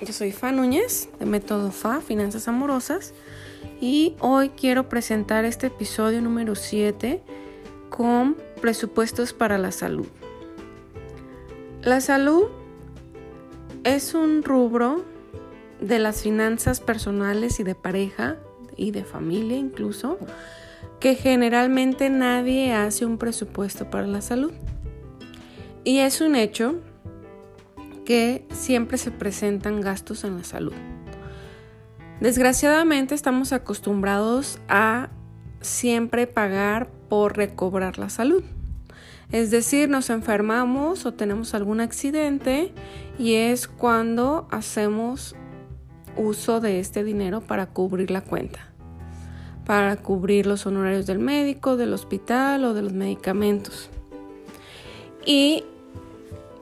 yo soy Fa Núñez de Método Fa, Finanzas Amorosas, y hoy quiero presentar este episodio número 7 con presupuestos para la salud. La salud es un rubro de las finanzas personales y de pareja y de familia incluso, que generalmente nadie hace un presupuesto para la salud. Y es un hecho que siempre se presentan gastos en la salud. Desgraciadamente estamos acostumbrados a siempre pagar por recobrar la salud. Es decir, nos enfermamos o tenemos algún accidente y es cuando hacemos uso de este dinero para cubrir la cuenta, para cubrir los honorarios del médico, del hospital o de los medicamentos. Y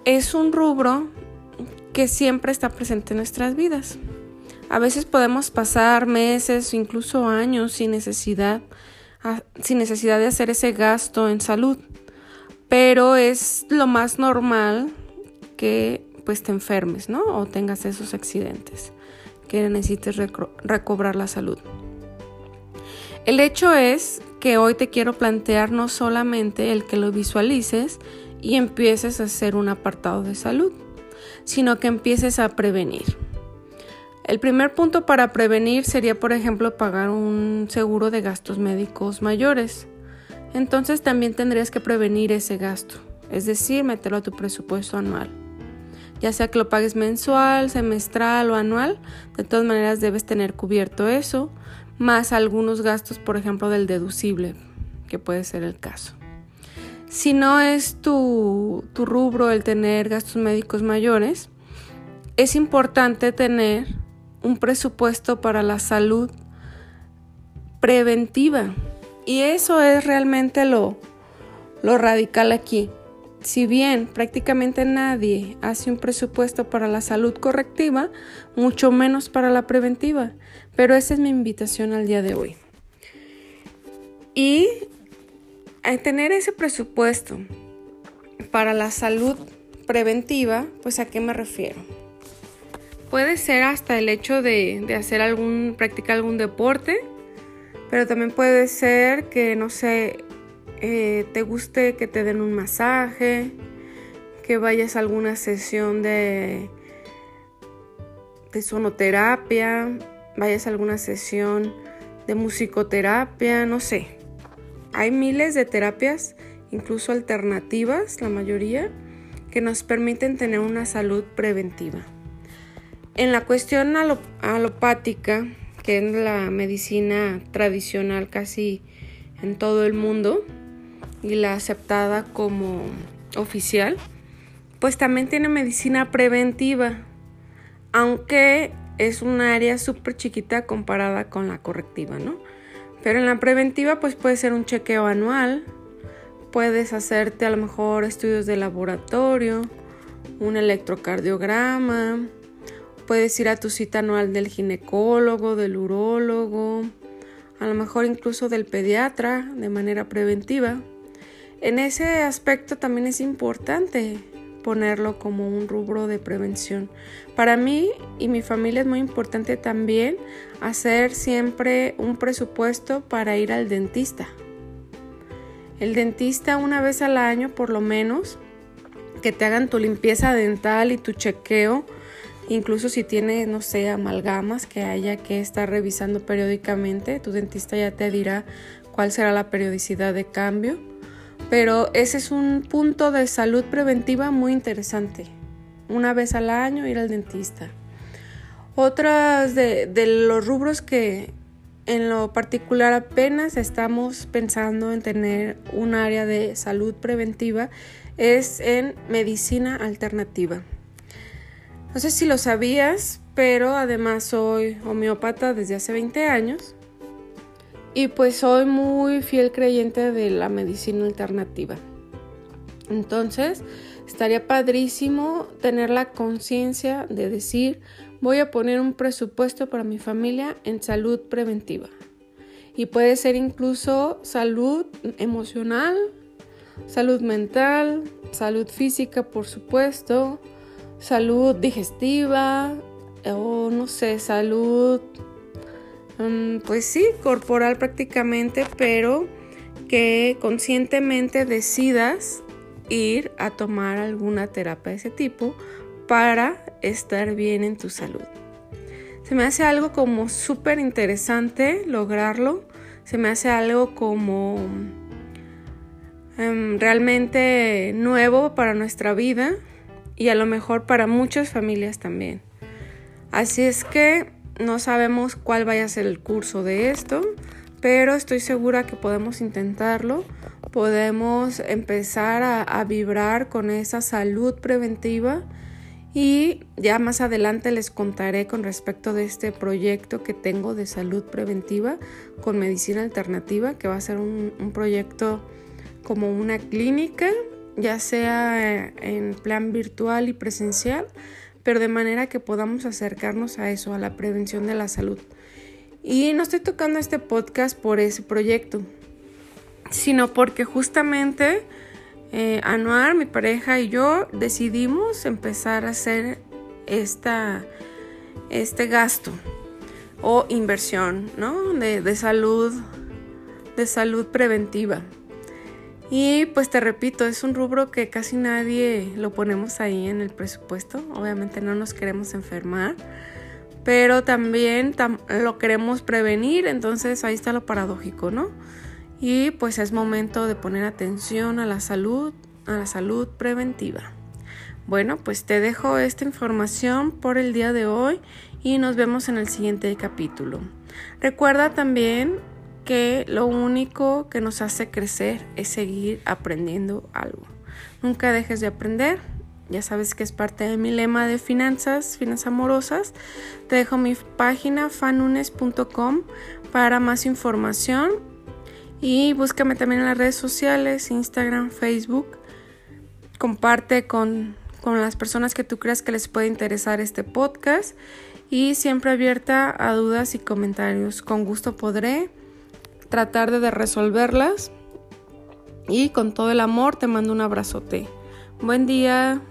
es un rubro que siempre está presente en nuestras vidas. A veces podemos pasar meses incluso años sin necesidad, sin necesidad de hacer ese gasto en salud, pero es lo más normal que pues te enfermes, ¿no? O tengas esos accidentes, que necesites recobrar la salud. El hecho es que hoy te quiero plantear no solamente el que lo visualices y empieces a hacer un apartado de salud, sino que empieces a prevenir. El primer punto para prevenir sería, por ejemplo, pagar un seguro de gastos médicos mayores. Entonces también tendrías que prevenir ese gasto, es decir, meterlo a tu presupuesto anual. Ya sea que lo pagues mensual, semestral o anual, de todas maneras debes tener cubierto eso, más algunos gastos, por ejemplo, del deducible, que puede ser el caso. Si no es tu, rubro el tener gastos médicos mayores, es importante tener un presupuesto para la salud preventiva. Y eso es realmente lo, lo radical aquí. Si bien prácticamente nadie hace un presupuesto para la salud correctiva, mucho menos para la preventiva. Pero esa es mi invitación al día de hoy. Y tener ese presupuesto para la salud preventiva, pues a qué me refiero. Puede ser hasta el hecho de, hacer algún, practicar algún deporte, pero también puede ser que, no sé, eh, te guste que te den un masaje, que vayas a alguna sesión de, de sonoterapia, vayas a alguna sesión de musicoterapia, no sé. Hay miles de terapias, incluso alternativas, la mayoría, que nos permiten tener una salud preventiva. En la cuestión alopática, que es la medicina tradicional casi en todo el mundo y la aceptada como oficial, pues también tiene medicina preventiva, aunque es un área súper chiquita comparada con la correctiva, ¿no? Pero en la preventiva pues puede ser un chequeo anual, puedes hacerte a lo mejor estudios de laboratorio, un electrocardiograma, puedes ir a tu cita anual del ginecólogo, del urólogo, a lo mejor incluso del pediatra de manera preventiva. En ese aspecto también es importante ponerlo como un rubro de prevención. Para mí y mi familia es muy importante también hacer siempre un presupuesto para ir al dentista. El dentista una vez al año por lo menos, que te hagan tu limpieza dental y tu chequeo, incluso si tiene, no sé, amalgamas que haya que estar revisando periódicamente, tu dentista ya te dirá cuál será la periodicidad de cambio pero ese es un punto de salud preventiva muy interesante. Una vez al año ir al dentista. Otras de, los rubros que en lo particular apenas estamos pensando en tener un área de salud preventiva es en medicina alternativa. No sé si lo sabías, pero además soy homeópata desde hace 20 años y pues soy muy fiel creyente de la medicina alternativa. Entonces, estaría padrísimo tener la conciencia de decir, voy a poner un presupuesto para mi familia en salud preventiva. Y puede ser incluso salud emocional, salud mental, salud física, por supuesto, salud digestiva o no sé, salud, mm, pues sí, corporal prácticamente, pero que conscientemente decidas ir a tomar alguna terapia de ese tipo para estar bien en tu salud. Se me hace algo como súper interesante lograrlo. Se me hace algo como em, realmente nuevo para nuestra vida y a lo mejor para muchas familias también. Así es que no sabemos cuál vaya a ser el curso de esto, pero estoy segura que podemos intentarlo, podemos empezar a, vibrar con esa salud preventiva y ya más adelante les contaré con respecto de este proyecto que tengo de salud preventiva con medicina alternativa, que va a ser un proyecto como una clínica ya sea en plan virtual y presencial, pero de manera que podamos acercarnos a eso, a la prevención de la salud. Y no estoy tocando este podcast por ese proyecto, sino porque justamente eh, Anuar, mi pareja y yo decidimos empezar a hacer esta, este gasto o inversión ¿no? de, de salud, de salud preventiva. Y pues te repito, es un rubro que casi nadie lo ponemos ahí en el presupuesto. Obviamente no nos queremos enfermar, pero también lo queremos prevenir, entonces ahí está lo paradójico, ¿no? Y pues es momento de poner atención a la salud, a la salud preventiva. Bueno, pues te dejo esta información por el día de hoy y nos vemos en el siguiente capítulo. Recuerda también que lo único que nos hace crecer es seguir aprendiendo algo. Nunca dejes de aprender. Ya sabes que es parte de mi lema de finanzas, finanzas amorosas. Te dejo mi página fanunes.com para más información. Y búscame también en las redes sociales, Instagram, Facebook. Comparte con, con las personas que tú creas que les puede interesar este podcast. Y siempre abierta a dudas y comentarios. Con gusto podré tratar de resolverlas. Y con todo el amor te mando un abrazote. Buen día.